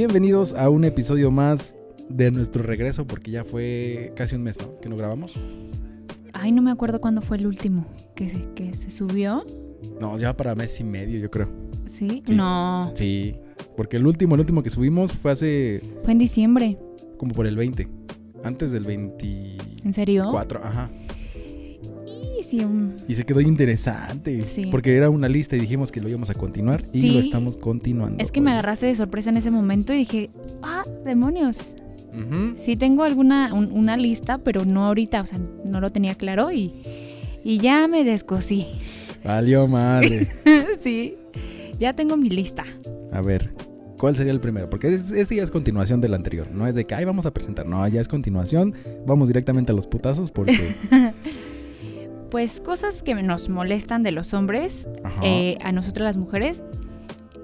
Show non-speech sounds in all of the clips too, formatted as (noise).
Bienvenidos a un episodio más de nuestro regreso, porque ya fue casi un mes, ¿no? Que no grabamos. Ay, no me acuerdo cuándo fue el último que se, que se subió. No, ya para mes y medio, yo creo. ¿Sí? Sí. No, Sí, porque el último, el último que subimos fue hace fue en diciembre. como por el 20. Antes del 24, ¿En serio? ajá. Y se quedó interesante. Sí. Porque era una lista y dijimos que lo íbamos a continuar. Y lo estamos continuando. Es que me agarraste de sorpresa en ese momento y dije, ah, demonios. Sí tengo alguna, un- una lista, pero no ahorita, o sea, no lo tenía claro y, y ya me descosí. Valió madre. (laughs) sí, ya tengo mi lista. A ver, ¿cuál sería el primero? Porque es- este ya es continuación del anterior. No es de que, ay, vamos a presentar. No, ya es continuación. Vamos directamente a los putazos porque... (laughs) Pues cosas que nos molestan de los hombres, eh, a nosotras las mujeres.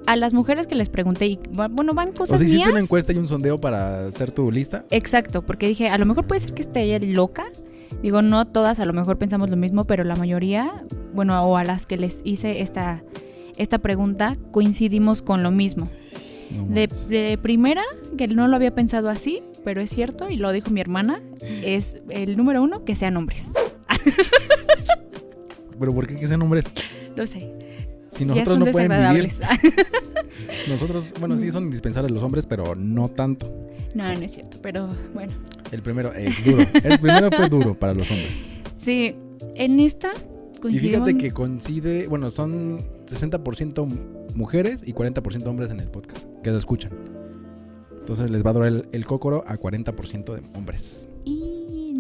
A las mujeres que les pregunté, y bueno, van o cosas sea, hiciste mías. una encuesta y un sondeo para hacer tu lista. Exacto, porque dije, a lo mejor puede ser que esté ella loca. Digo, no todas a lo mejor pensamos lo mismo, pero la mayoría, bueno, o a las que les hice esta, esta pregunta, coincidimos con lo mismo. No De, mames. de primera, que no lo había pensado así, pero es cierto, y lo dijo mi hermana, es el número uno, que sean hombres. (laughs) Pero ¿por qué que sean hombres? Lo sé. Si nosotros no pueden vivir. (laughs) Nosotros, bueno, sí son indispensables los hombres, pero no tanto. no, no es cierto, pero bueno. El primero es duro. El primero fue duro para los hombres. Sí, en esta Y coincidimos. fíjate que coincide, bueno, son 60% mujeres y 40% hombres en el podcast que lo escuchan. Entonces les va a doler el, el cócoro a 40% de hombres. Y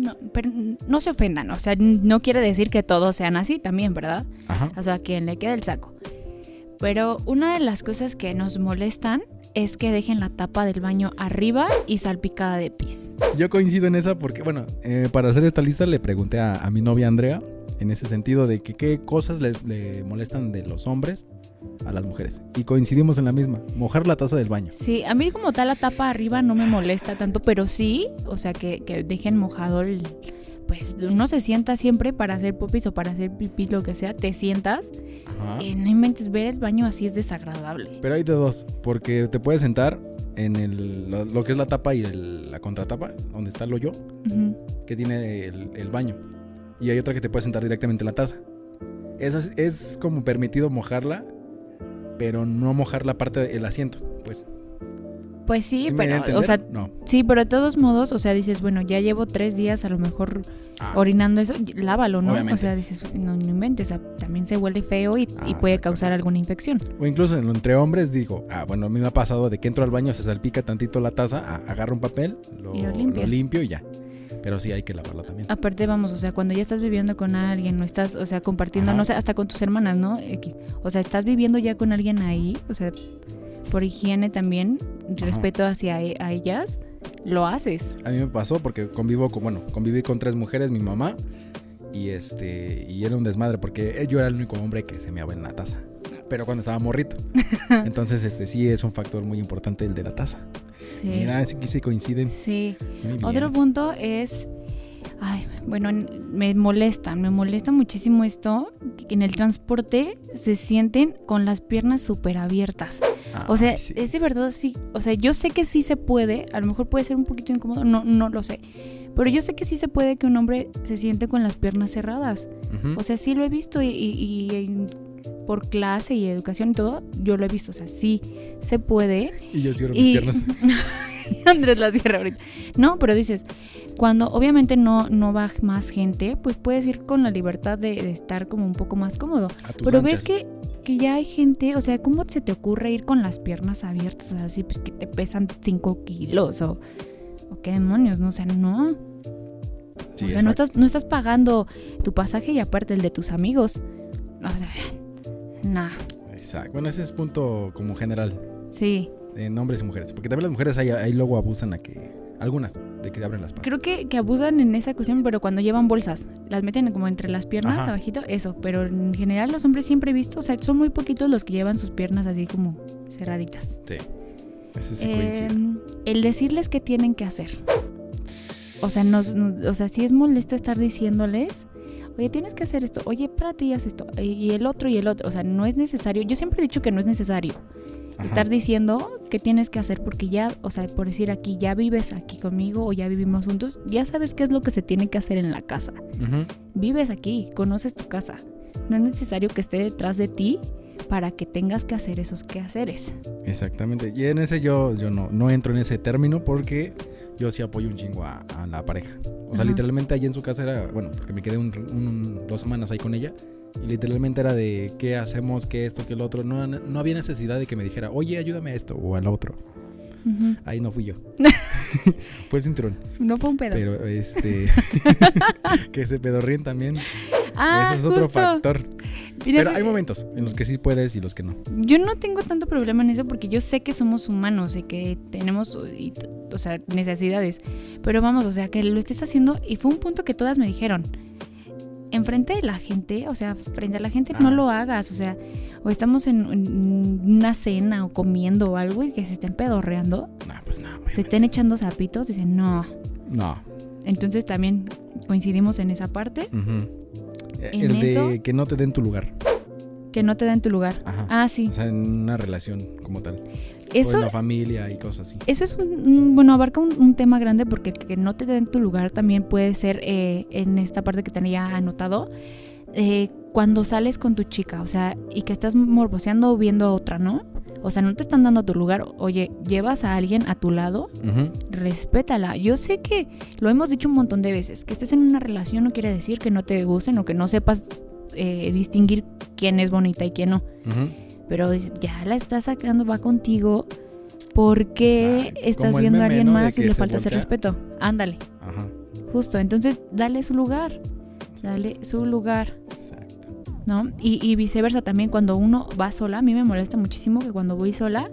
no, pero no se ofendan, o sea, no quiere decir que todos sean así también, ¿verdad? Ajá. O sea, a quien le quede el saco. Pero una de las cosas que nos molestan es que dejen la tapa del baño arriba y salpicada de pis. Yo coincido en esa porque, bueno, eh, para hacer esta lista le pregunté a, a mi novia Andrea en ese sentido de que qué cosas les le molestan de los hombres a las mujeres. Y coincidimos en la misma, mojar la taza del baño. Sí, a mí como tal la tapa arriba no me molesta tanto, pero sí, o sea, que, que dejen mojado el... Pues uno se sienta siempre para hacer popis o para hacer pipí, lo que sea, te sientas Ajá. y no inventes ver el baño así es desagradable. Pero hay de dos, porque te puedes sentar en el, lo, lo que es la tapa y el- la contratapa, donde está el hoyo, Ujú. que tiene el, el baño. Y hay otra que te puedes sentar directamente en la taza. Esa es, es como permitido mojarla, pero no mojar la parte del asiento, pues. Pues sí, ¿Sí me di a pero, o sea, no. sí, pero de todos modos, o sea, dices, bueno, ya llevo tres días a lo mejor Ah, orinando eso, lávalo, ¿no? Obviamente. O sea, dices, no, no inventes, o sea, también se huele feo y, y Ah, puede causar alguna infección. O incluso en- entre hombres digo, ah, bueno, a mí me ha pasado de que entro al baño, se salpica tantito la taza, ah, agarro un papel, lo, Y lo limpio y ya. Pero sí hay que lavarla también. Aparte, vamos, o sea, cuando ya estás viviendo con alguien, no estás, o sea, compartiendo, Ajá. no sé, hasta con tus hermanas, ¿no? O sea, estás viviendo ya con alguien ahí, o sea, por higiene también, respeto hacia e- a ellas, lo haces. A mí me pasó porque convivo con, bueno, conviví con tres mujeres, mi mamá, y este, y era un desmadre porque yo era el único hombre que se meaba en la taza. Pero cuando estaba morrito. (laughs) Entonces, este sí es un factor muy importante el de la taza. Sí. Mira, sí que sí coinciden. Sí. Otro punto es, ay, bueno, me molesta, me molesta muchísimo esto, que en el transporte se sienten con las piernas súper abiertas. O sea, sí. es de verdad sí, o sea, yo sé que sí se puede, a lo mejor puede ser un poquito incómodo, no, no lo sé, pero yo sé que sí se puede que un hombre se siente con las piernas cerradas. O sea, sí lo he visto y, y- y en- por clase y educación y todo, yo lo he visto, o sea, sí se puede. y yo cierro mis Y piernas. (laughs) Andrés la cierra ahorita. No, pero dices, cuando obviamente no, no va más gente, pues puedes ir con la libertad de, de estar como un poco más cómodo. Pero anchas. ves que, que ya hay gente, o sea, ¿cómo se te ocurre ir con las piernas abiertas así, pues que te pesan 5 kilos o, o qué demonios, no? O sea, no. Sí, o sea, no estás, no estás pagando tu pasaje y aparte el de tus amigos. O sea, Exacto. Bueno, ese es punto como general sí. en hombres y mujeres. Porque también las mujeres ahí, ahí luego abusan a que. Algunas, de que abren las patas. Creo que, que abusan en esa cuestión, pero cuando llevan bolsas, las meten como entre las piernas, Ajá. abajito, eso. Pero en general los hombres siempre he visto, o sea, son muy poquitos los que llevan sus piernas así como cerraditas. Sí. Eso sí coincide. Eh, el decirles qué tienen que hacer. O sea, nos, nos- o sea, sí es molesto estar diciéndoles, oye, tienes que hacer esto, oye, para ti haz esto, y el otro y el otro. O sea, no es necesario. Yo siempre he dicho que no es necesario Ajá. estar diciendo qué tienes que hacer porque ya, o sea, por decir aquí, ya vives aquí conmigo o ya vivimos juntos, ya sabes qué es lo que se tiene que hacer en la casa. Vives aquí, conoces tu casa. No es necesario que esté detrás de ti para que tengas que hacer esos quehaceres. Exactamente. Y en ese yo, yo no, no entro en ese término porque yo sí apoyo un chingo a, a la pareja. O sea, Ajá. literalmente allí en su casa era, bueno, porque me quedé un- un- dos semanas ahí con ella. Y literalmente era de qué hacemos, qué esto, qué lo otro. No, no había necesidad de que me dijera, oye, ayúdame a esto o al otro. Ahí no fui yo. (laughs) fue el cinturón. No fue un pedo. Pero este. (laughs) que se pedorríen también. ah, Ese es otro factor. Mira, Pero hay momentos en los que sí puedes y los que no. Yo no tengo tanto problema en eso porque yo sé que somos humanos y que tenemos, y o sea, necesidades. Pero vamos, o sea, que lo estés haciendo y fue un punto que todas me dijeron. Enfrente de la gente, o sea, frente a la gente no Ah. lo hagas, o sea, o estamos en, en una cena o comiendo o algo y que se estén pedorreando, No, pues no, se estén echando zapitos, dicen no. No. Entonces también coincidimos en esa parte, Ujú. ¿En El de que no te den tu lugar. que no te da en tu lugar. Ajá. Ah, sí. O sea, en una relación como tal. o Eso en la familia y cosas así. Eso es un, un- bueno, abarca un, un tema grande porque el que no te den tu lugar también puede ser eh, en esta parte que tenía anotado. eh, cuando sales con tu chica, o sea, y que estás morboseando o viendo a otra, ¿no? O sea, no te están dando tu lugar. Oye, llevas a alguien a tu lado, respétala. Yo sé que lo hemos dicho un montón de veces, que estés en una relación no quiere decir que no te gusten o que no sepas eh, distinguir quién es bonita y quién no pero ya la estás sacando, va contigo, porque Exacto. estás Como viendo a alguien más y le falta ese respeto. Ándale, Ajá. justo. Entonces, dale su lugar, dale su lugar, Exacto. ¿No? Y, y viceversa también, cuando uno va sola, a mí me molesta muchísimo que cuando voy sola,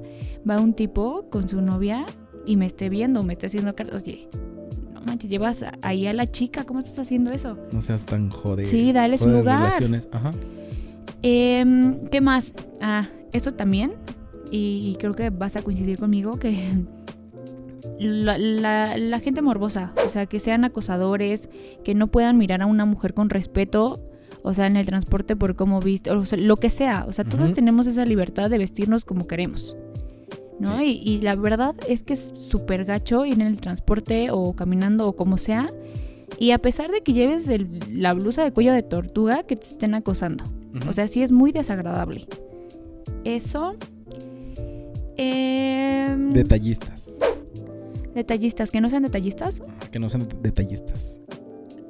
va un tipo con su novia y me esté viendo, me esté haciendo cara, oye. No manches, llevas ahí a la chica, ¿cómo estás haciendo eso? No seas tan joder. Sí, dale su lugar. relaciones. Ajá. Em, ¿Qué más? Ah, esto también, y, y creo que vas a coincidir conmigo, que (laughs) la, la- la gente morbosa, o sea, que sean acosadores, que no puedan mirar a una mujer con respeto, o sea, en el transporte por cómo viste, o sea, lo que sea, o sea, todos tenemos esa libertad de vestirnos como queremos. ¿No? Y, y la verdad es que es súper gacho ir en el transporte o caminando o como sea. Y a pesar de que lleves el- la blusa de cuello de tortuga, que te estén acosando. O sea, sí es muy desagradable. Eso. Em, Detallistas. detallistas, que no sean detallistas. Ajá, Que no sean detallistas.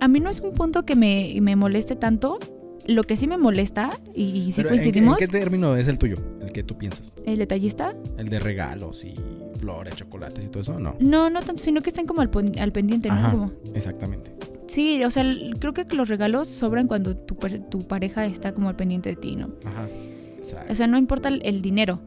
A mí no es un punto que me, me moleste tanto. Lo que sí me molesta, y, y sí Pero, ¿en qué- coincidimos, ¿en, qué término es el tuyo? El que tú piensas. el detallista. El de regalos y flores, chocolates y todo eso. No. No, no tanto, sino que estén como al, pendiente, ¿no? Como- Exactamente. sí, o sea, creo que los regalos sobran cuando tu, tu pareja está como al pendiente de ti, ¿no? Ajá. Exacto. O sea, no importa el, el dinero.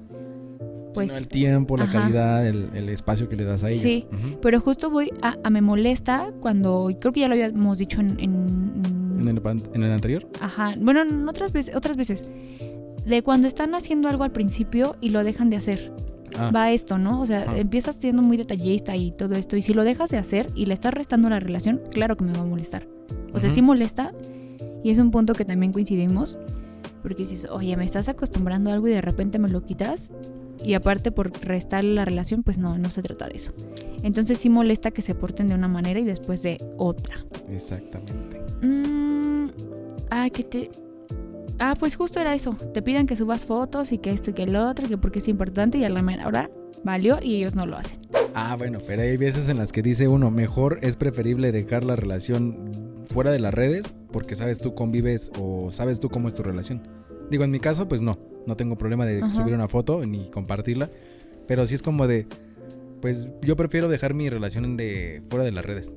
Pues, Sino el tiempo, la ajá. calidad, el, el espacio que le das a ella. Sí. Ujú. Pero justo voy a, a me molesta cuando, creo que ya lo habíamos dicho en, en- ¿En el, en el anterior? Ajá, bueno, en otras veces, otras veces. De cuando están haciendo algo al principio y lo dejan de hacer. Ah, Va esto, ¿no? O sea, Ajá. empiezas siendo muy detallista y todo esto. Y si lo dejas de hacer y le estás restando la relación, claro que me va a molestar. O sea, Ujú. sí molesta. Y es un punto que también coincidimos. Porque dices, oye, me estás acostumbrando a algo y de repente me lo quitas. Y aparte por restarle la relación, pues no, no se trata de eso. Entonces sí molesta que se porten de una manera y después de otra. exactamente. Mm, ah, que te. Ah, pues justo era eso. Te piden que subas fotos y que esto y que el otro, que porque es importante y a la mera hora valió y ellos no lo hacen. Ah, bueno, pero hay veces en las que dice uno, mejor es preferible dejar la relación fuera de las redes porque sabes tú convives o sabes tú cómo es tu relación. Digo, en mi caso, pues no, no tengo problema de Ajá. subir una foto ni compartirla, pero sí es como de, pues yo prefiero dejar mi relación de fuera de las redes.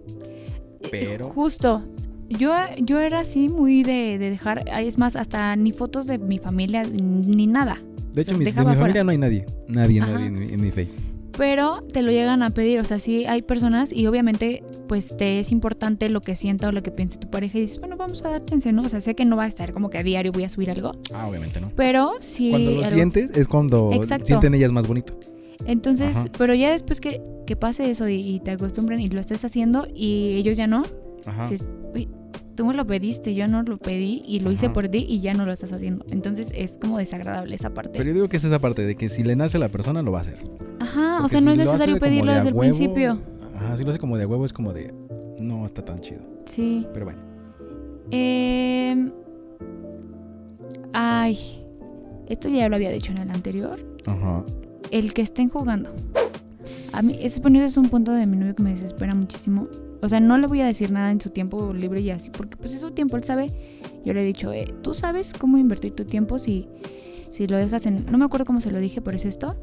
Pero- Justo. Yo, yo era así muy de, de dejar. Es más, hasta ni fotos de mi familia ni nada. De hecho, mi- de mi familia no hay nadie, nadie, Ajá. nadie en, mi- en mi face. Pero te lo llegan a pedir. O sea, sí hay personas y obviamente, pues te es importante lo que sienta o lo que piense tu pareja. Y dices, bueno, vamos a dar chance, ¿no? O sea, sé que no va a estar como que a diario voy a subir algo. Ah, obviamente no. Pero sí. Cuando lo algo- sientes es cuando Exacto. sienten ellas más bonito. Entonces, Ajá. pero ya después que, que pase eso y, y te acostumbren y lo estés haciendo y ellos ya no, Ajá. Sí. uy, tú me lo pediste, yo no lo pedí y lo hice por ti y ya no lo estás haciendo. Entonces es como desagradable esa parte. Pero yo digo que es esa parte de que si le nace a la persona lo va a hacer. Ajá, o sea, no si es necesario pedirlo desde el huevo, principio. Ajá, si lo hace como de huevo es como de. No está tan chido. Sí. Pero bueno. Eh, ay, esto ya lo había dicho en el anterior. Ajá. El que estén jugando. A mí, ese es un punto de mi novio que me desespera muchísimo. O sea, no le voy a decir nada en su tiempo libre y así, porque pues es su tiempo, él sabe. Yo le he dicho, eh, tú sabes cómo invertir tu tiempo si, si lo dejas en... No me acuerdo cómo se lo dije, pero es esto.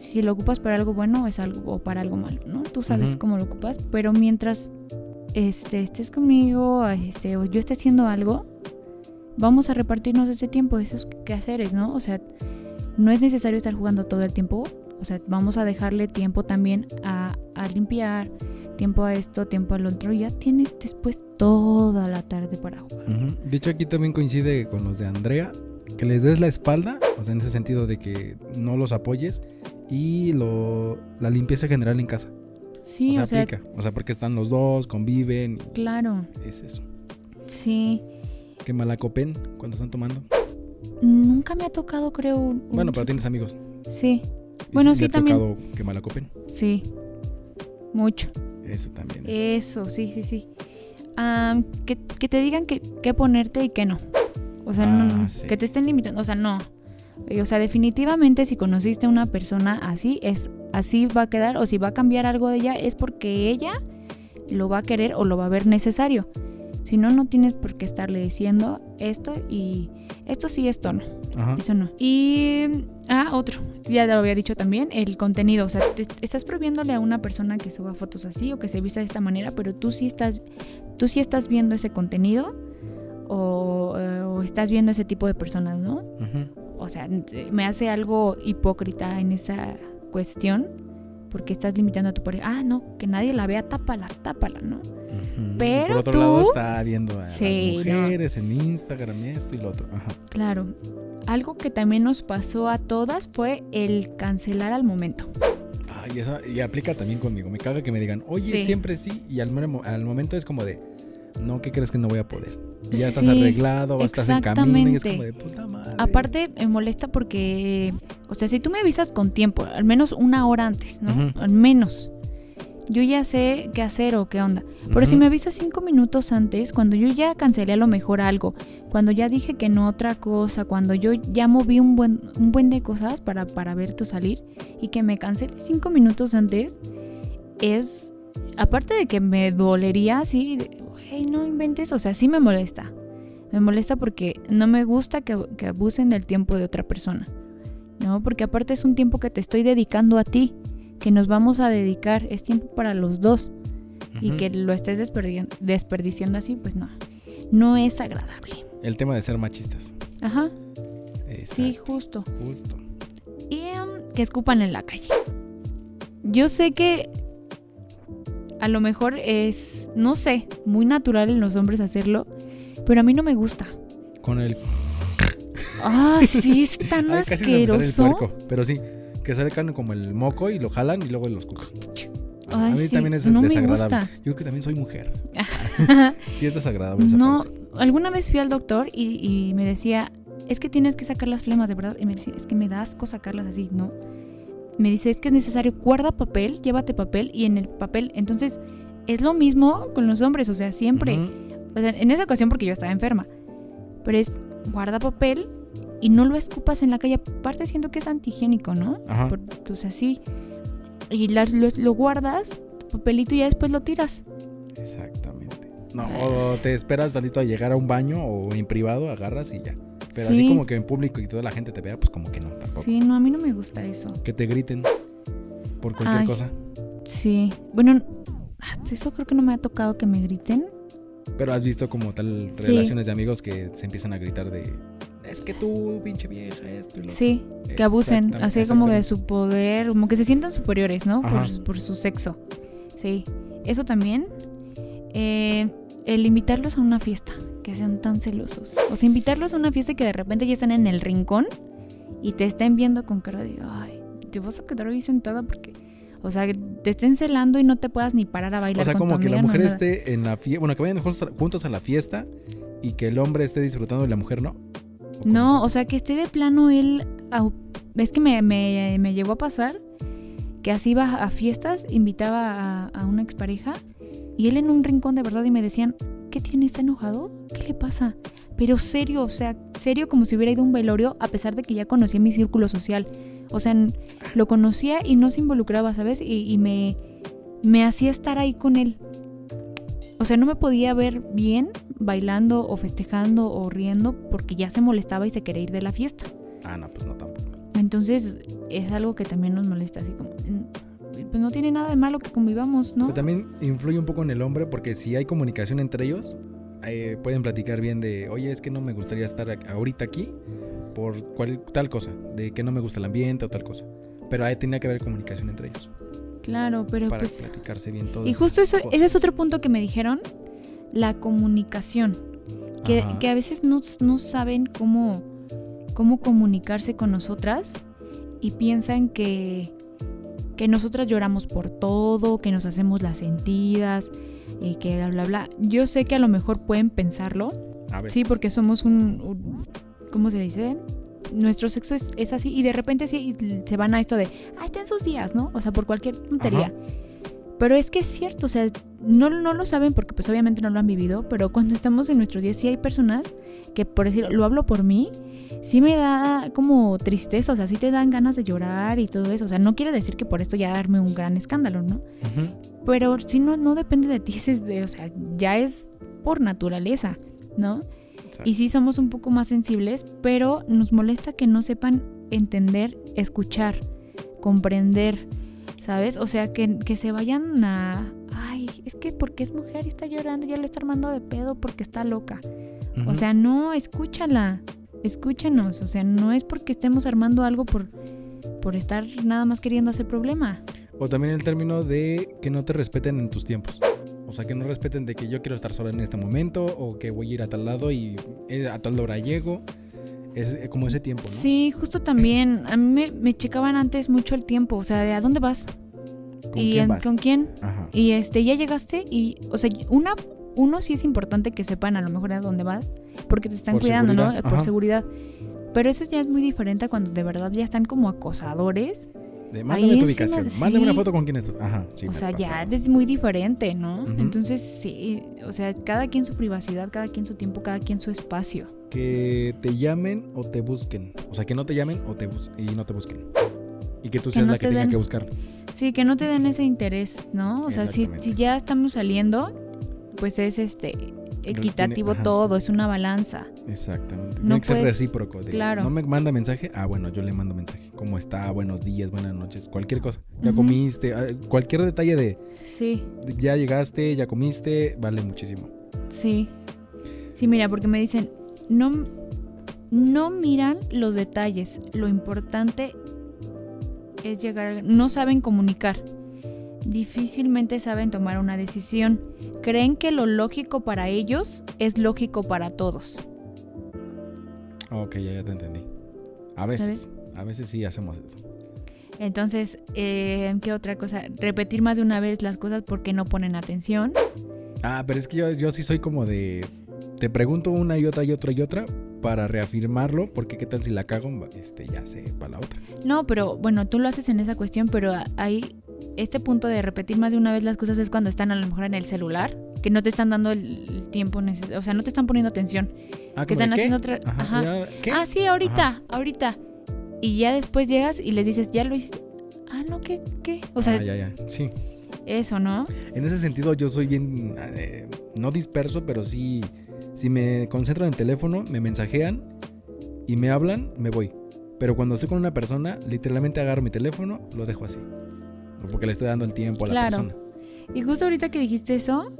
Si lo ocupas para algo bueno es algo, o para algo malo, ¿no? Tú sabes Ujú. cómo lo ocupas, pero mientras este, estés conmigo, este, o yo esté haciendo algo, vamos a repartirnos ese tiempo, esos quehaceres, ¿no? O sea, no es necesario estar jugando todo el tiempo. O sea, vamos a dejarle tiempo también a, a limpiar, tiempo a esto, tiempo al otro. Ya tienes después toda la tarde para jugar. Ujú. De hecho, aquí también coincide con los de Andrea. Que les des la espalda, o sea, en ese sentido de que no los apoyes. Y lo, la limpieza general en casa. Sí, o sea, o sea, aplica. O sea, porque están los dos, conviven. claro, Es eso. sí. Que malacopen cuando están tomando. Nunca me ha tocado, creo. un- Bueno, pero tienes amigos. Sí, Y Bueno, le sí, ha también. tocado que malacopen. sí. Mucho. Eso también. es. Eso, sí, sí, sí. Am, que, que te digan que, que ponerte y que no. O sea, Ah, no, sí. que te estén limitando. O sea, no. O sea, definitivamente si conociste a una persona así, es así va a quedar. O si va a cambiar algo de ella, es porque ella lo va a querer o lo va a ver necesario. Si no, no tienes por qué estarle diciendo esto y esto sí, esto no. Ajá. Eso no. Y. Ah, otro. Ya lo había dicho también. El contenido. O sea, te- estás prohibiéndole a una persona que suba fotos así o que se vista de esta manera, pero tú sí estás. Tú sí estás viendo ese contenido. O, eh, o estás viendo ese tipo de personas, ¿no? Ujú. O sea, me hace algo hipócrita en esa cuestión. Porque estás limitando a tu pareja. Ah, no, que nadie la vea, tápala, tápala, ¿no? Ujú. Pero Por otro tú- lado está viendo a Sí, las no. mujeres en Instagram, esto y lo otro. Ajá. Claro. Algo que también nos pasó a todas fue el cancelar al momento. Ay, eso y aplica también conmigo. Me caga que me digan, oye, Sí. siempre sí. Y al momento es como de, no, ¿qué crees que no voy a poder? Ya estás Sí, arreglado, o estás en camino y es como de puta madre. Aparte, me molesta porque, o sea, si tú me avisas con tiempo, al menos una hora antes, ¿no? Al menos. Yo ya sé qué hacer o qué onda. Pero si me avisas cinco minutos antes, cuando yo ya cancelé a lo mejor algo, cuando ya dije que no otra cosa, cuando yo ya moví un buen, un buen de cosas para, para ver tu salir y que me cancele cinco minutos antes, es, aparte de que me dolería de, güey, no inventes, o sea, sí me molesta. Me molesta porque no me gusta que, que abusen del tiempo de otra persona. ¿No? Porque aparte es un tiempo que te estoy dedicando a ti, que nos vamos a dedicar, es tiempo para los dos. Y que lo estés desperdi- desperdiciando así, pues no. No es agradable. El tema de ser machistas. Ajá, sí, justo. Justo. Y em, que escupan en la calle. Yo sé que a lo mejor es, no sé, muy natural en los hombres hacerlo, pero a mí no me gusta. Con el. Ah, sí, es (laughs) tan Ay, casi me el asqueroso. puerco. Pero sí, que sacan como el moco y lo jalan y luego los. Ay, a mí sí, también es no me desagradable. gusta. Yo creo que también soy mujer. (laughs) sí, es desagradable esa No, parte. alguna vez fui al doctor y, y me decía, es que tienes que sacar las flemas, de verdad. Y me decía, es que me da asco sacarlas así, ¿no? Me dice, es que es necesario, guarda papel, llévate papel y en el papel. Entonces, es lo mismo con los hombres, o sea, siempre. O sea, en esa ocasión porque yo estaba enferma. Pero es, guarda papel y no lo escupas en la calle. Aparte siento que es antihigiénico, ¿no? Ajá. Por- pues así. Y las- lo, lo guardas, tu papelito y ya después lo tiras. Exactamente. No, Ah. o te esperas tantito a llegar a un baño o en privado, agarras y ya. Pero así Sí. como que en público y toda la gente te vea, pues como que no, tampoco. Sí, no, a mí no me gusta eso. Que te griten por cualquier Ay. cosa. Sí, bueno, hasta eso creo que no me ha tocado que me griten. Pero has visto como tal Sí. relaciones de amigos que se empiezan a gritar de es que tú, pinche vieja, esto y lo Sí, que abusen, así como de su poder, como que se sientan superiores, ¿no? Por, su- por su sexo. Sí, eso también. Eh, el invitarlos a una fiesta, que sean tan celosos. O sea, invitarlos a una fiesta y que de repente ya están en el rincón y te estén viendo con cara de, ay, te vas a quedar ahí sentada porque, o sea, te estén celando y no te puedas ni parar a bailar O sea, con como tu que la amiga, mujer esté en la fiesta, bueno, que vayan juntos- a la fiesta y que el hombre esté disfrutando y la mujer no. ¿O No, o sea, que esté de plano él. Es que me, me, me llegó a pasar que así iba a fiestas, invitaba a, a una expareja y él en un rincón de verdad y me decían, ¿qué tiene? ¿Está enojado? ¿Qué le pasa? Pero serio, o sea, serio como si hubiera ido a un velorio a pesar de que ya conocía mi círculo social. O sea, lo conocía y no se involucraba, ¿sabes? Y, y me, me hacía estar ahí con él. O sea, no me podía ver bien bailando o festejando o riendo porque ya se molestaba y se quería ir de la fiesta. Ah, no, pues no tampoco. Entonces es algo que también nos molesta, así como... Pues no tiene nada de malo que convivamos, ¿no? Pero también influye un poco en el hombre porque si hay comunicación entre ellos, eh, pueden platicar bien de, oye, es que no me gustaría estar ahorita aquí por cual, tal cosa, de que no me gusta el ambiente o tal cosa. Pero ahí tenía que haber comunicación entre ellos Claro, pero para pues... platicarse bien todo. Y justo eso, ese es otro punto que me dijeron, la comunicación. Que, que a veces no, no saben cómo, cómo comunicarse con nosotras y piensan que, que nosotras lloramos por todo, que nos hacemos las sentidas y que bla, bla, bla. Yo sé que a lo mejor pueden pensarlo, A sí, porque somos un, un- ¿cómo se dice? Nuestro sexo es, es así y de repente sí se van a esto de, ah, está en sus días, ¿no? O sea, por cualquier tontería. Ajá. Pero es que es cierto, o sea, no, no lo saben porque pues obviamente no lo han vivido, pero cuando estamos en nuestros días sí hay personas que, por decirlo, lo hablo por mí, sí me da como tristeza, o sea, sí te dan ganas de llorar y todo eso. O sea, no quiere decir que por esto ya darme un gran escándalo, ¿no? Ujú. Pero si no, no depende de ti, (laughs) es de, o sea, ya es por naturaleza, ¿no? Exacto. Y sí somos un poco más sensibles, pero nos molesta que no sepan entender, escuchar, comprender, ¿sabes? O sea, que, que se vayan a... Ay, es que porque es mujer y está llorando, ya le está armando de pedo porque está loca. O sea, no, escúchala, escúchanos. O sea, no es porque estemos armando algo por, por estar nada más queriendo hacer problema. O también el término de que no te respeten en tus tiempos. O sea, que no respeten de que yo quiero estar sola en este momento o que voy a ir a tal lado y eh, a tal hora llego. Es eh, como ese tiempo, ¿no? Sí, justo también. A mí me, me checaban antes mucho el tiempo. O sea, de a dónde vas ¿Con y quién en- vas? con quién. Ajá. Y este, ya llegaste y, o sea, una, uno sí es importante que sepan a lo mejor a dónde vas, porque te están Por cuidando, ¿no? Por seguridad. Pero eso ya es muy diferente a cuando de verdad ya están como acosadores. De, mándame Ahí tu encima- ubicación. Mándame una foto con quién estás. Ajá, sí. o sea, ya es muy diferente, ¿no? Entonces, sí, o sea, cada quien su privacidad, cada quien su tiempo, cada quien su espacio. Que te llamen o te busquen. O sea, que no te llamen o te bus y no te busquen. Y que tú Que seas no la que te tenga den- que buscar. Sí, que no te den ese interés, ¿no? O sea, si, si ya estamos saliendo, pues es este equitativo todo, es una balanza. Exactamente. No Tiene que ser recíproco. de, claro. No me manda mensaje. Ah, bueno, yo le mando mensaje. ¿Cómo está? Buenos días, buenas noches. Cualquier cosa. Ya comiste. ah, Cualquier detalle de, Sí. de ya llegaste, ya comiste, vale muchísimo. Sí. Sí, mira, porque me dicen, no, no miran los detalles. Lo importante es llegar, no saben comunicar. Difícilmente saben tomar una decisión. Creen que lo lógico para ellos es lógico para todos. Ok, ya, ya te entendí. A veces. A veces sí hacemos eso. Entonces, eh, ¿qué otra cosa? Repetir más de una vez las cosas porque no ponen atención. Ah, pero es que yo, yo sí soy como de. Te pregunto una y otra y otra y otra para reafirmarlo, porque qué tal si la cago, este, ya sé, para la otra. No, pero bueno, tú lo haces en esa cuestión, pero hay este punto de repetir más de una vez las cosas es cuando están a lo mejor en el celular, que no te están dando el, tiempo necesario, o sea, no te están poniendo atención. Ah, Que ¿como de están haciendo otra- Ajá, ¿qué? Ah, sí, ahorita, ahorita. Y ya después llegas y les dices, ya lo hiciste. Ah, no, ¿qué? ¿Qué? O sea, Ah, ya, ya. Sí. eso, ¿no? En ese sentido, yo soy bien. eh, no disperso, pero sí. Si me concentro en el teléfono, me mensajean y me hablan, me voy. Pero cuando estoy con una persona, literalmente agarro mi teléfono, lo dejo así. Porque le estoy dando el tiempo a la Claro. persona. Y justo ahorita que dijiste eso,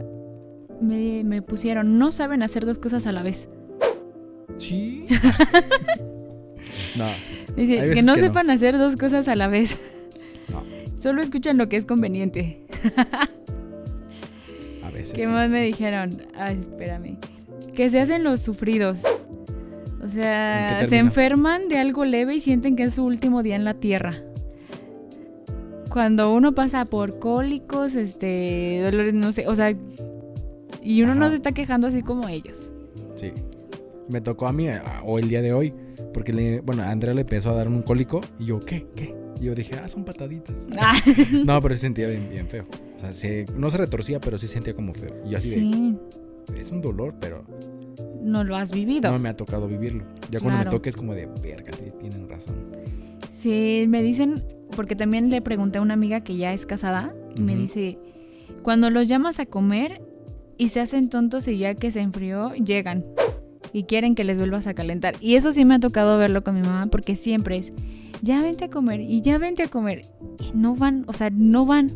me, me pusieron, no saben hacer dos cosas a la vez. Sí. (laughs) no, Dice, que no que no. sepan hacer dos cosas a la vez. no. (laughs) Solo escuchan lo que es conveniente. A veces. ¿Qué sí. más me dijeron? Ay, espérame. Que se hacen los sufridos. O ¿En sea, se enferman de algo leve y sienten que es su último día en la tierra. Cuando uno pasa por cólicos, este, dolores, no sé, o sea, y uno no se está quejando así como ellos. Sí. Me tocó a mí, o el día de hoy, porque le, bueno, a Andrea le empezó a dar un cólico y yo, ¿qué? ¿Qué? Y yo dije, ah, son pataditas. Ah, (laughs) No, pero se sentía bien, bien feo. O sea, se- no se retorcía, pero sí sentía como feo. Y así sí, de, es un dolor, pero no lo has vivido. no me ha tocado vivirlo. Ya cuando Claro. me toque es como de, verga, sí, tienen razón. Sí, me dicen, porque también le pregunté a una amiga que ya es casada, y me dice, cuando los llamas a comer y se hacen tontos y ya que se enfrió, llegan y quieren que les vuelvas a calentar. Y eso sí me ha tocado verlo con mi mamá, porque siempre es, ya vente a comer y ya vente a comer. Y no van, o sea, no van.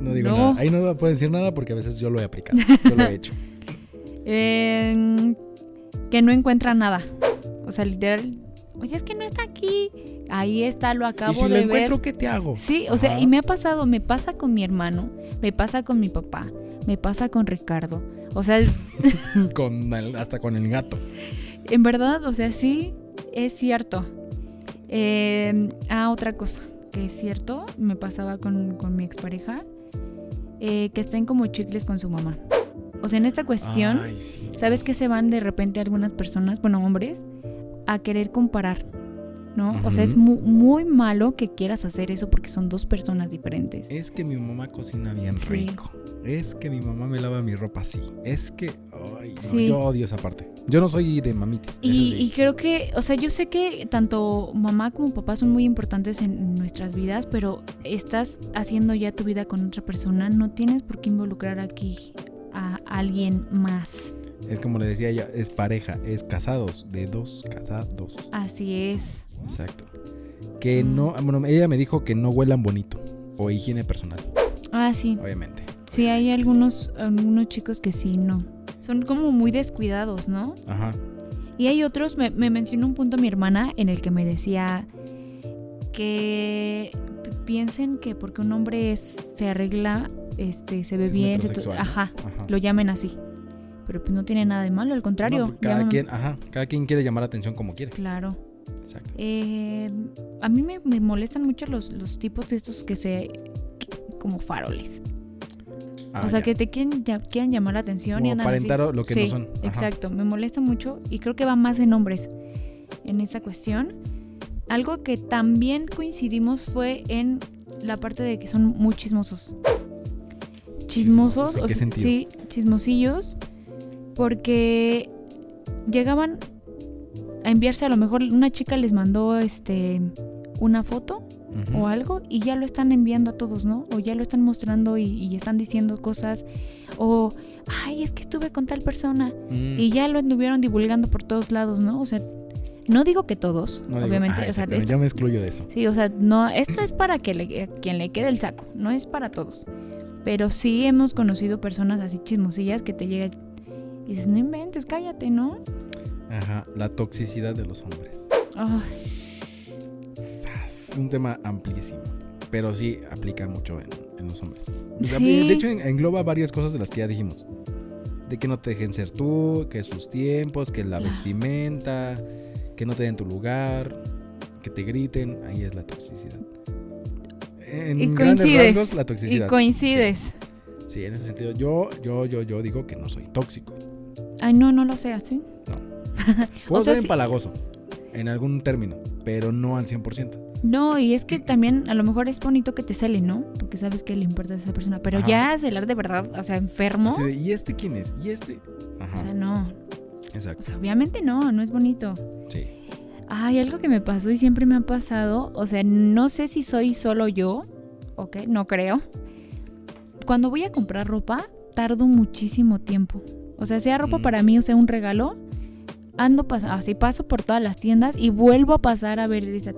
No digo No. nada. Ahí no puedo decir nada porque a veces yo lo he aplicado. Yo lo he hecho. (laughs) Eh, que no encuentran nada. O sea, literal, oye, es que no está aquí. Ahí está, lo acabo y si de lo ver. encuentro, ¿qué te hago? Sí, o sea, y me ha pasado, me pasa con mi hermano, me pasa con mi papá, me pasa con Ricardo. O sea, (laughs) (laughs) Con el- hasta con el gato. en verdad, o sea, sí, es cierto. Eh, ah, otra cosa que es cierto, me pasaba con, con mi expareja, eh, que estén como chicles con su mamá. O sea, en esta cuestión, Ay, sí. ¿sabes que se van de repente algunas personas, bueno, hombres, a querer comparar? ¿No? O sea, es Ujú. mu- muy malo que quieras hacer eso porque son dos personas diferentes. Es que mi mamá cocina bien Sí. rico. Es que mi mamá me lava mi ropa así. Es que. Ay, no, Sí. yo odio esa parte. Yo no soy de mamitis. eso Y, sí. y creo que, o sea, yo sé que tanto mamá como papá son muy importantes en nuestras vidas, pero estás haciendo ya tu vida con otra persona, no tienes por qué involucrar aquí a alguien más. Es como le decía ella, es pareja, es casados, de dos casados. Así es. Exacto. Que Mm. no, bueno, ella me dijo que no huelan bonito. O higiene personal, Ah, sí. obviamente. Sí, hay algunos, algunos chicos que sí, no. Son como muy descuidados, ¿no? Ajá. Y hay otros, me, me mencionó un punto mi hermana en el que me decía que pi- piensen que porque un hombre es, se arregla, este, se ve Es bien, ajá, Ajá. lo llamen así. Pero pues no tiene nada de malo, al contrario. No, pues, cada quien, ajá, cada quien quiere llamar la atención como quiere. Claro. Exacto. Eh, a mí me, me molestan mucho los, los tipos de estos que se... como faroles. Ah, o sea, ya. que te quieren, ya- quieren llamar la atención y Como así. aparentar lo que Sí, no son. Ajá. Exacto, me molesta mucho y creo que va más en hombres en esa cuestión. Algo que también coincidimos fue en la parte de que son muy chismosos. Chismosos, Chismosos, ¿en o qué sí, chismosillos, porque llegaban a enviarse a lo mejor una chica les mandó este una foto o algo y ya lo están enviando a todos, ¿no? O ya lo están mostrando y, y están diciendo cosas o ay, es que estuve con tal persona Mm. y ya lo anduvieron divulgando por todos lados, ¿no? O sea, no digo que todos, No digo, obviamente, ah, o sea, esto- yo me excluyo de eso. sí, o sea, no, esto es para que le, a quien le quede el saco, no es para todos. Pero sí hemos conocido personas así chismosillas que te llegan y dices, no inventes, cállate, ¿no? Ajá, la toxicidad de los hombres. Ay, Sas, Un tema amplísimo. Pero sí aplica mucho en, en los hombres. Sí. De hecho, en- engloba varias cosas de las que ya dijimos. De que no te dejen ser tú, que sus tiempos, que la Claro. vestimenta, que no te den tu lugar, que te griten. Ahí es la toxicidad. En Y grandes coincides, rasgos, la y toxicidad. coincides. Sí, sí, en ese sentido, yo, yo, yo, yo digo que no soy tóxico. Ay, no, no lo sé así. (laughs) Puedo sea, ser empalagoso en algún término, pero no al 100%. No, y es que también a lo mejor es bonito que te celen, ¿no? Porque sabes que le importa a esa persona. Pero Ajá. ya celar de verdad, o sea, enfermo. De, ¿y este quién es? ¿Y este? Ajá, O sea, no. O exacto. sea, obviamente no, no es bonito. Sí. Ay, algo que me pasó y siempre me ha pasado. O sea, no sé si soy solo yo. Ok, no creo. Cuando voy a comprar ropa, tardo muchísimo tiempo. O sea, sea ropa para mí o sea un regalo, ando pas- así paso por todas las tiendas y vuelvo a pasar a ver esa.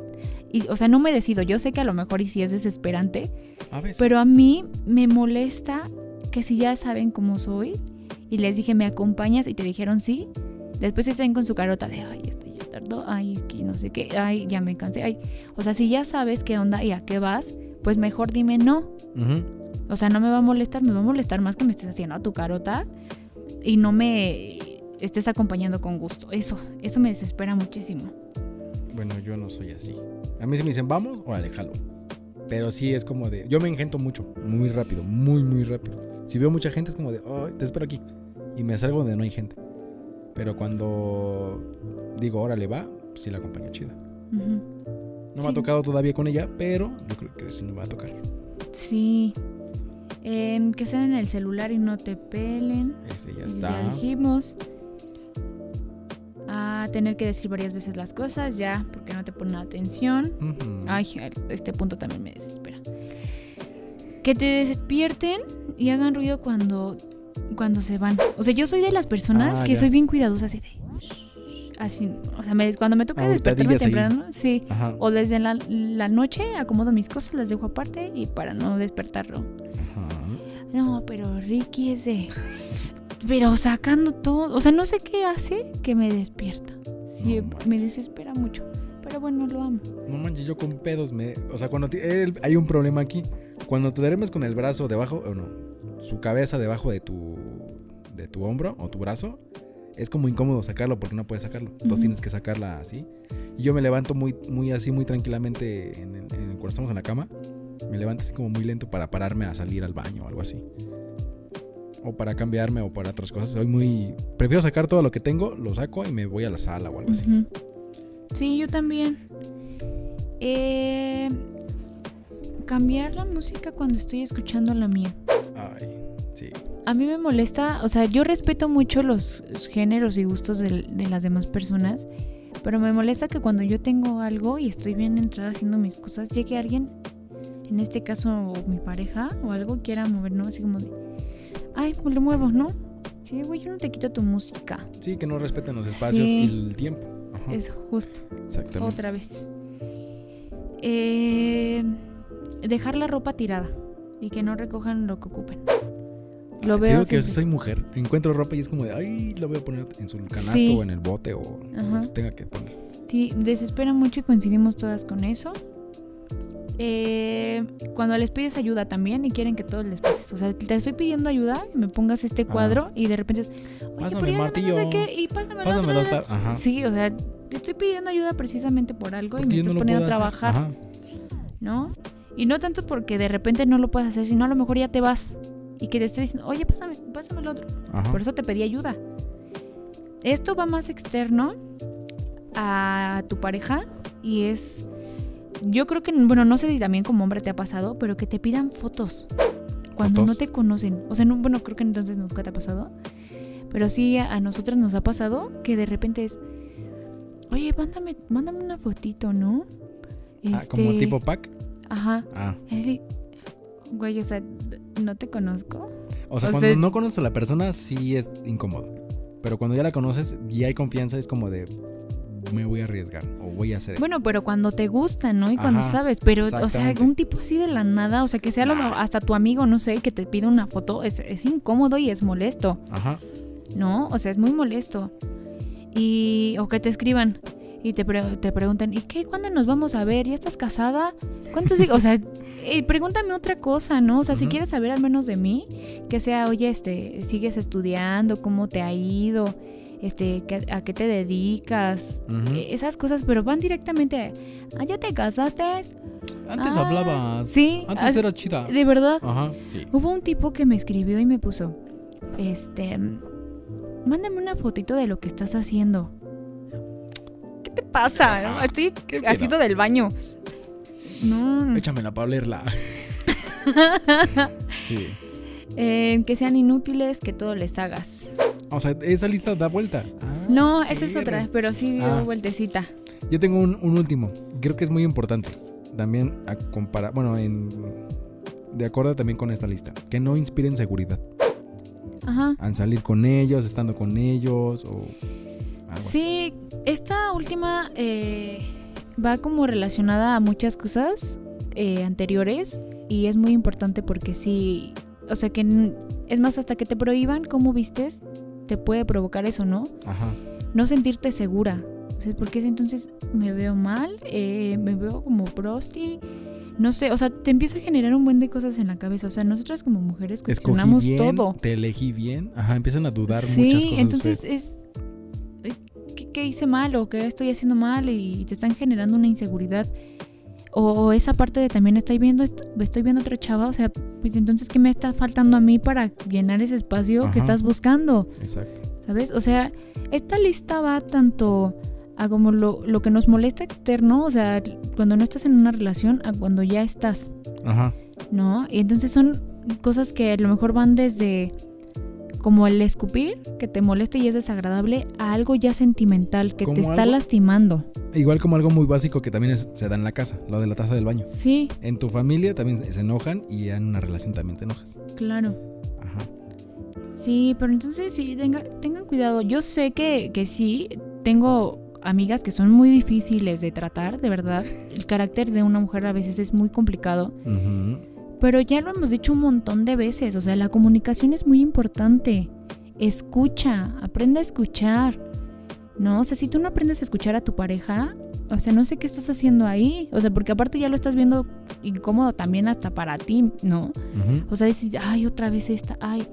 Y, o sea, no me decido. Yo sé que a lo mejor y sí es desesperante, A veces. pero a mí me molesta que si ya saben cómo soy y les dije, ¿me acompañas? Y te dijeron sí. Después están con su carota de, ay, este ya tardó, ay, es que no sé qué, ay, ya me cansé, ay. O sea, si ya sabes qué onda y a qué vas, pues mejor dime no. O sea, no me va a molestar, me va a molestar más que me estés haciendo a tu carota y no me estés acompañando con gusto. Eso, eso me desespera muchísimo. Bueno, yo no soy así. A mí si me dicen, vamos, o jalo. Pero sí es como de. Yo me engento mucho, muy rápido, muy, muy rápido. Si veo mucha gente es como de, ay, te espero aquí. Y me salgo donde no hay gente. Pero cuando digo, órale, va, pues sí la acompaño chida. No me ha tocado todavía con ella, pero yo creo que sí me va a tocar. Sí. Em, que sean en el celular y no te pelen. Ese ya está. Ya dijimos. A tener que decir varias veces las cosas, ya, porque no te ponen atención. Ay, este punto también me desespera. Que te despierten y hagan ruido cuando, cuando se van. O sea, yo soy de las personas Ah, que ya. soy bien cuidadosa así de... Así, o sea, me- cuando me toca Ah, despertarme ahí. temprano, sí. Ajá. O desde la, la noche acomodo mis cosas, las dejo aparte y para no despertarlo. No, pero Ricky es de... Pero sacando todo, o sea, no sé qué hace que me despierta. Sí, No me desespera mucho. Pero bueno, lo amo. No manches, yo con pedos me. O sea, cuando ti- el- hay un problema aquí. Cuando te duermes con el brazo debajo, o no, su cabeza debajo de tu. de tu hombro o tu brazo, es como incómodo sacarlo porque no puedes sacarlo. Entonces Ujú. tienes que sacarla así. Y yo me levanto muy, muy así, muy tranquilamente en el- en- cuando estamos en la cama. Me levanto así como muy lento para pararme a salir al baño o algo así. O para cambiarme o para otras cosas. Soy muy. Prefiero sacar todo lo que tengo, lo saco y me voy a la sala o algo así. Sí, yo también. Eh, cambiar la música cuando estoy escuchando la mía. Ay, sí. A mí me molesta, o sea, yo respeto mucho los, los géneros y gustos de, de las demás personas, pero me molesta que cuando yo tengo algo y estoy bien entrada haciendo mis cosas, llegue alguien, en este caso mi pareja o algo, quiera mover, ¿no? Así como de, ay, pues lo muevo, ¿no? Sí, güey, yo no te quito tu música. Sí, que no respeten los espacios Sí. y el tiempo. Ajá, Es justo. Exactamente. Otra vez. Eh, dejar la ropa tirada y que no recojan lo que ocupen. Lo Te veo digo que soy mujer. Encuentro ropa y es como de, ay, lo voy a poner en su canasto Sí. o en el bote o Ajá. lo que tenga que poner. Sí, desespera mucho y coincidimos todas con eso. Eh, cuando les pides ayuda también y quieren que todos les pases. O sea, te estoy pidiendo ayuda y me pongas este Ah. cuadro y de repente es, oye, Pásame el ya no martillo. sé qué, y pásame el Pásamelo otro". hasta- ajá. Sí, o sea, te estoy pidiendo ayuda precisamente por algo y me estás no poniendo a trabajar. Ajá. ¿no? Y no tanto porque de repente no lo puedes hacer, sino a lo mejor ya te vas y que te esté diciendo, oye, pásame, pásame el otro. Ajá. Por eso te pedí ayuda. Esto va más externo a tu pareja y es, yo creo que, bueno, no sé si también como hombre te ha pasado, pero que te pidan fotos cuando no ¿Fotos? te conocen. O sea, no, bueno, creo que entonces nunca te ha pasado. Pero sí a, a nosotras nos ha pasado que de repente es, oye, mándame, mándame una fotito, ¿no? Ah, como Este, tipo pack. Ajá. Ah. Es de, güey, o sea, no te conozco. O sea, O cuando sea- no conoces a la persona, sí es incómodo. Pero cuando ya la conoces y hay confianza, es como de, me voy a arriesgar o voy a hacer. Bueno, pero cuando te gusta, ¿no? Y cuando Ajá, sabes, pero, o sea, un tipo así de la nada, o sea, que sea lo- hasta tu amigo, no sé, que te pida una foto, es, es incómodo y es molesto, Ajá. ¿no? O sea, es muy molesto. Y, o que te escriban y te, pre- te preguntan, ¿y qué? ¿Cuándo nos vamos a ver? ¿Ya estás casada? ¿Cuántos hijos? O sea, (laughs) eh, pregúntame otra cosa, ¿no? O sea, si quieres saber al menos de mí, que sea, oye, este, sigues estudiando, cómo te ha ido, este, ¿qué- a qué te dedicas. Eh, esas cosas, pero van directamente, ¿ah, ya te casaste? Antes Ah, hablabas. Sí, Antes era chida. de verdad. Ajá. Sí. Hubo un tipo que me escribió y me puso, este, mándame una fotito de lo que estás haciendo. ¿Qué te pasa? Ajá. Estoy ¿Qué pedo? haciendo del baño. No, Échamela para olerla. (laughs) sí. eh, que sean inútiles, que todo les hagas. O sea, esa lista da vuelta. Ah, No, esa es otra, pero sí dio Ah. vueltecita. Yo tengo un, un último. Creo que es muy importante. También a comparar. Bueno, en. De acuerdo también con esta lista. Que no inspiren seguridad. Ajá. Al salir con ellos, estando con ellos o. Algo así. Sí, esta última eh, va como relacionada a muchas cosas eh, anteriores y es muy importante porque sí, o sea que es más hasta que te prohíban cómo vistes, te puede provocar eso, ¿no? Ajá. No sentirte segura. O sea, porque entonces me veo mal, eh, me veo como prosti, no sé, o sea, te empieza a generar un buen de cosas en la cabeza. O sea, nosotras como mujeres cuestionamos bien, todo. te elegí bien. Ajá, empiezan a dudar sí, muchas cosas. entonces ustedes. es eh, ¿qué, qué hice mal o qué estoy haciendo mal y te están generando una inseguridad o, esa parte de también estoy viendo est- estoy viendo otra chava, o sea, pues entonces qué me está faltando a mí para llenar ese espacio que estás buscando, Exacto. ¿sabes? O sea, esta lista va tanto a como lo, lo que nos molesta externo, o sea, cuando no estás en una relación, a cuando ya estás, Ajá. ¿no? Y entonces son cosas que a lo mejor van desde como el escupir, que te molesta y es desagradable, a algo ya sentimental, que te ¿Como está algo? lastimando. Igual como algo muy básico que también es- se da en la casa, lo de la taza del baño. Sí, En tu familia también se enojan y en una relación también te enojas. claro. Ajá. Sí, pero entonces sí, tenga- tengan cuidado. Yo sé que, que sí, tengo amigas que son muy difíciles de tratar, de verdad. El carácter de una mujer a veces es muy complicado. Ujú. Pero ya lo hemos dicho un montón de veces, o sea, la comunicación es muy importante. Escucha, aprende a escuchar. No, o sea, si tú no aprendes a escuchar a tu pareja, o sea, no sé qué estás haciendo ahí. O sea, porque aparte ya lo estás viendo incómodo también hasta para ti, ¿no? O sea, dices, ay, otra vez esta, ay.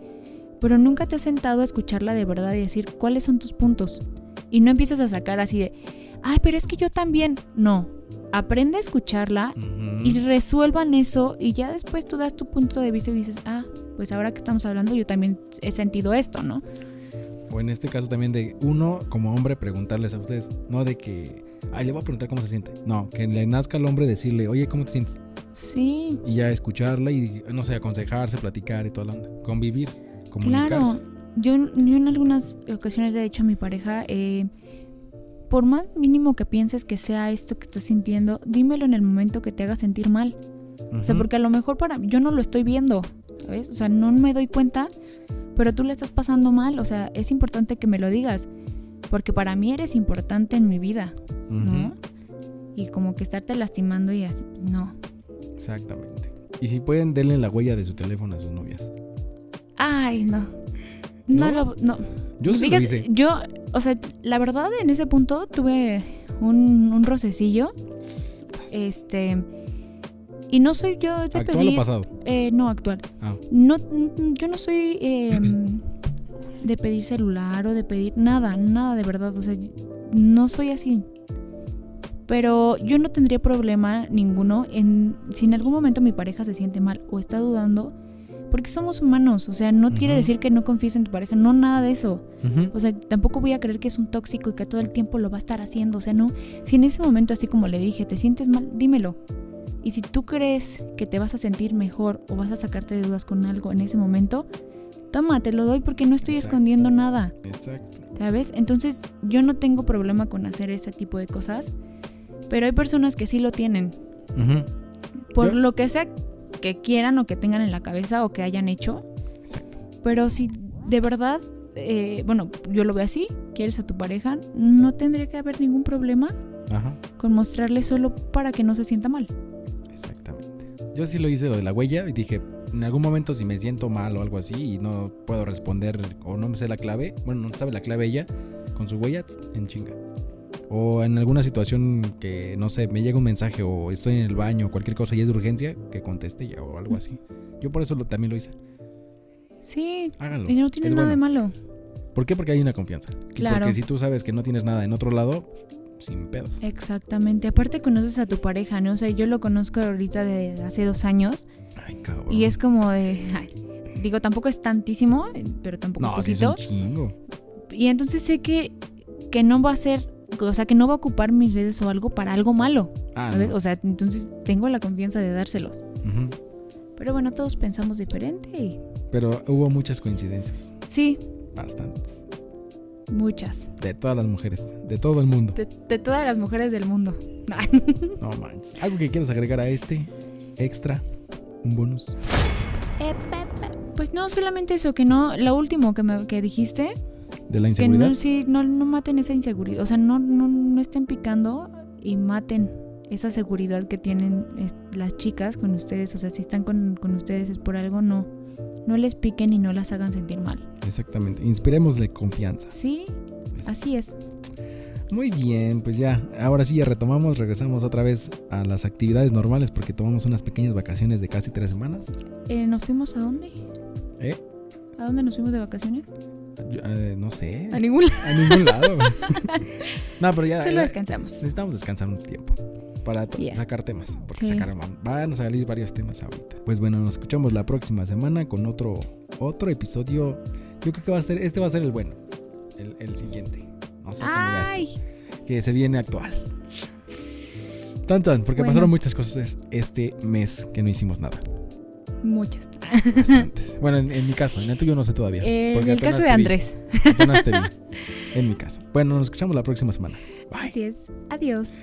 Pero nunca te has sentado a escucharla de verdad y decir cuáles son tus puntos. Y no empiezas a sacar así de, ay, pero es que yo también. No, aprende a escucharla y resuelvan eso y ya después tú das tu punto de vista y dices, ah, pues ahora que estamos hablando yo también he sentido esto, ¿no? O en este caso también de uno como hombre preguntarles a ustedes, no de que, ay, le voy a preguntar cómo se siente. No, que le nazca al hombre decirle, oye, ¿cómo te sientes? Sí, Y ya escucharla y, no sé, aconsejarse, platicar y toda la onda. Convivir, comunicarse. claro. Yo, yo en algunas ocasiones le he dicho a mi pareja, eh, por más mínimo que pienses que sea esto que estás sintiendo, dímelo en el momento que te haga sentir mal. O sea, porque a lo mejor para yo no lo estoy viendo, ¿sabes? O sea, no me doy cuenta, pero tú le estás pasando mal, o sea, es importante que me lo digas, porque para mí eres importante en mi vida, ¿no? Y como que estarte lastimando y así, no. Exactamente. Y si pueden, denle la huella de su teléfono a sus novias. Ay, no. No, ¿No? lo, no. Yo sí lo Fíjate, hice. Yo, o sea, la verdad en ese punto tuve un, un rocecillo, este, y no soy yo de ¿Actual pedir, o pasado? eh, no actual. Ah, No, yo no soy eh, de pedir celular o de pedir nada, nada de verdad. O sea, no soy así. Pero yo no tendría problema ninguno en si en algún momento mi pareja se siente mal o está dudando, porque somos humanos. O sea, no quiere decir que no confíes en tu pareja, no nada de eso. O sea, tampoco voy a creer que es un tóxico y que todo el tiempo lo va a estar haciendo. O sea, no. Si en ese momento, así como le dije, te sientes mal, dímelo. Y si tú crees que te vas a sentir mejor o vas a sacarte de dudas con algo en ese momento, toma, te lo doy porque no estoy Exacto. escondiendo nada. Exacto. ¿Sabes? Entonces, yo no tengo problema con hacer este tipo de cosas. Pero hay personas que sí lo tienen. Ujú. Por Yo- lo que sea que quieran o que tengan en la cabeza o que hayan hecho. Exacto. Pero si de verdad, eh, bueno, yo lo veo así, quieres a tu pareja, no tendría que haber ningún problema Ajá. con mostrarle solo para que no se sienta mal. Exactamente. Yo sí lo hice lo de la huella y dije, en algún momento si me siento mal o algo así y no puedo responder o no me sé la clave, bueno, no sabe la clave ella, con su huella en chinga. O en alguna situación que, no sé, me llega un mensaje o estoy en el baño o cualquier cosa y es de urgencia, que conteste ya o algo así. Yo por eso lo- también lo hice. Sí, Háganlo. y no tiene Es nada de malo. ¿Por qué? Porque hay una confianza. Claro. Porque si tú sabes que no tienes nada en otro lado, sin pedos. Exactamente. Aparte conoces a tu pareja, ¿no? O sea, yo lo conozco ahorita de hace dos años Ay, cabrón. y es como de... ay, digo, tampoco es tantísimo, pero tampoco No, es un poquito. chingo. Y entonces sé que, que no va a ser... O sea, que no va a ocupar mis redes o algo para algo malo. Ah, ¿sabes? no. O sea, entonces tengo la confianza de dárselos. Pero bueno, todos pensamos diferente y... Pero hubo muchas coincidencias. Sí, Bastantes. muchas. De todas las mujeres. De todo el mundo. De, de todas las mujeres del mundo. (laughs) No manches. ¿Algo que quieras agregar a este? Extra. Un bonus. Eh, Pues no, solamente eso, que no, lo último que, me, que dijiste, De la que inseguridad. no, sí, no, no maten esa inseguridad, o sea, no, no, no estén picando y maten esa seguridad que tienen las chicas con ustedes, o sea, si están con, con ustedes es por algo, no, no les piquen y no las hagan sentir mal. Exactamente. Inspirémosle confianza. Sí, así es. Muy bien, pues ya. Ahora sí ya retomamos. Regresamos otra vez a las actividades normales porque tomamos unas pequeñas vacaciones de casi tres semanas. Eh, ¿Nos fuimos a dónde? ¿Eh? ¿A dónde nos fuimos de vacaciones? Yo, eh, no sé. A ningún lado. A ningún lado. (laughs) no, pero ya. Solo ya- descansamos. Necesitamos descansar un tiempo para sacar temas. Porque Sí. sacaron, van a salir varios temas ahorita. Pues bueno, nos escuchamos la próxima semana con otro, otro episodio. Yo creo que va a ser, este va a ser el bueno. El, el siguiente. No sé cómo. Ay, que se viene actual. Tan tan, porque Bueno. pasaron muchas cosas este mes que no hicimos nada. Muchas. Bastantes. bueno, en, en mi caso, en el tuyo no sé todavía. En el caso de vi, Andrés. apenas te vi. En mi caso. Bueno, nos escuchamos la próxima semana. Bye. Así es. Adiós.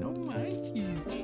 No manches.